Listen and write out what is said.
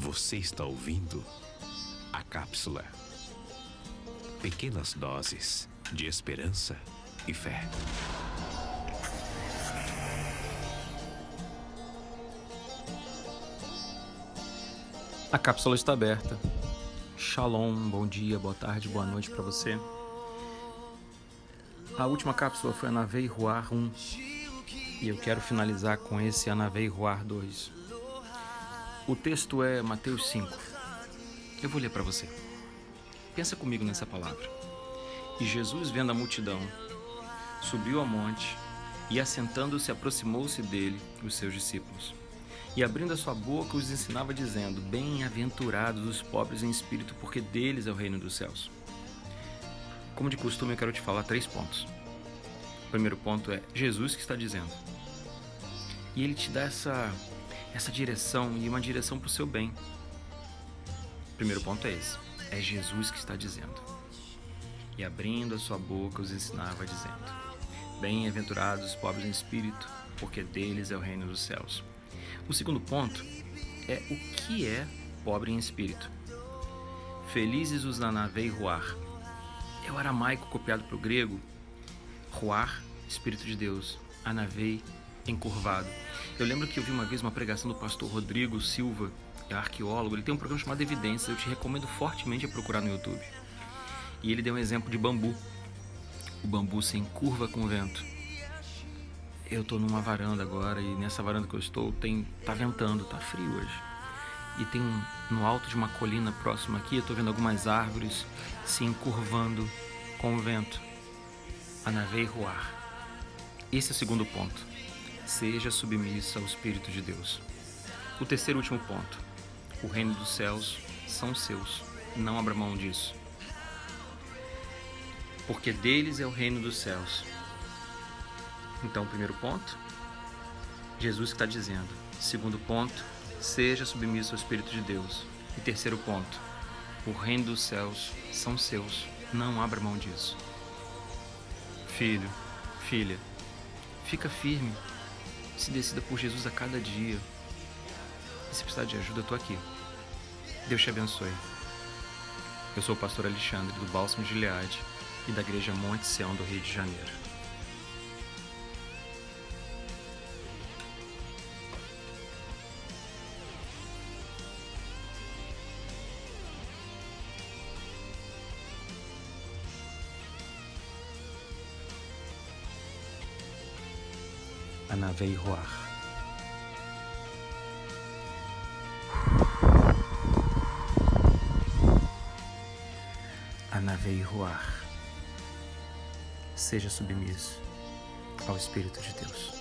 Você está ouvindo a cápsula. Pequenas doses de esperança e fé. A cápsula está aberta. Shalom, bom dia, boa tarde, boa noite para você. A última cápsula foi a Ruar 1 e eu quero finalizar com esse Anavei Ruar 2. O texto é Mateus 5. Eu vou ler para você. Pensa comigo nessa palavra. E Jesus, vendo a multidão, subiu ao monte e, assentando-se, aproximou-se dele, os seus discípulos. E abrindo a sua boca, os ensinava, dizendo: Bem-aventurados os pobres em espírito, porque deles é o reino dos céus. Como de costume, eu quero te falar três pontos. O primeiro ponto é Jesus que está dizendo. E ele te dá essa essa direção e uma direção para o seu bem. O primeiro ponto é esse: é Jesus que está dizendo. E abrindo a sua boca, os ensinava, dizendo: Bem-aventurados os pobres em espírito, porque deles é o reino dos céus. O segundo ponto é o que é pobre em espírito. Felizes os nanavei ruar. É o aramaico copiado para o grego. Ruar, Espírito de Deus. Anavei, encurvado. Eu lembro que eu vi uma vez uma pregação do pastor Rodrigo Silva, é arqueólogo, ele tem um programa chamado Evidências, eu te recomendo fortemente a procurar no YouTube. E ele deu um exemplo de bambu. O bambu se encurva com o vento. Eu estou numa varanda agora e nessa varanda que eu estou tem tá ventando, tá frio hoje. E tem um, no alto de uma colina próxima aqui, eu estou vendo algumas árvores se encurvando com o vento. Anavei ruar. Esse é o segundo ponto seja submissa ao Espírito de Deus. O terceiro e último ponto: o reino dos céus são seus, não abra mão disso. Porque deles é o reino dos céus. Então, primeiro ponto, Jesus está dizendo. Segundo ponto, seja submisso ao Espírito de Deus. E terceiro ponto, o reino dos céus são seus, não abra mão disso. Filho, filha, fica firme se decida por Jesus a cada dia. E se precisar de ajuda, eu tô aqui. Deus te abençoe. Eu sou o pastor Alexandre, do Bálsamo de Gileade e da Igreja Monte Sião do Rio de Janeiro. Anavei Roar. Anavei Roar. Seja submisso ao Espírito de Deus.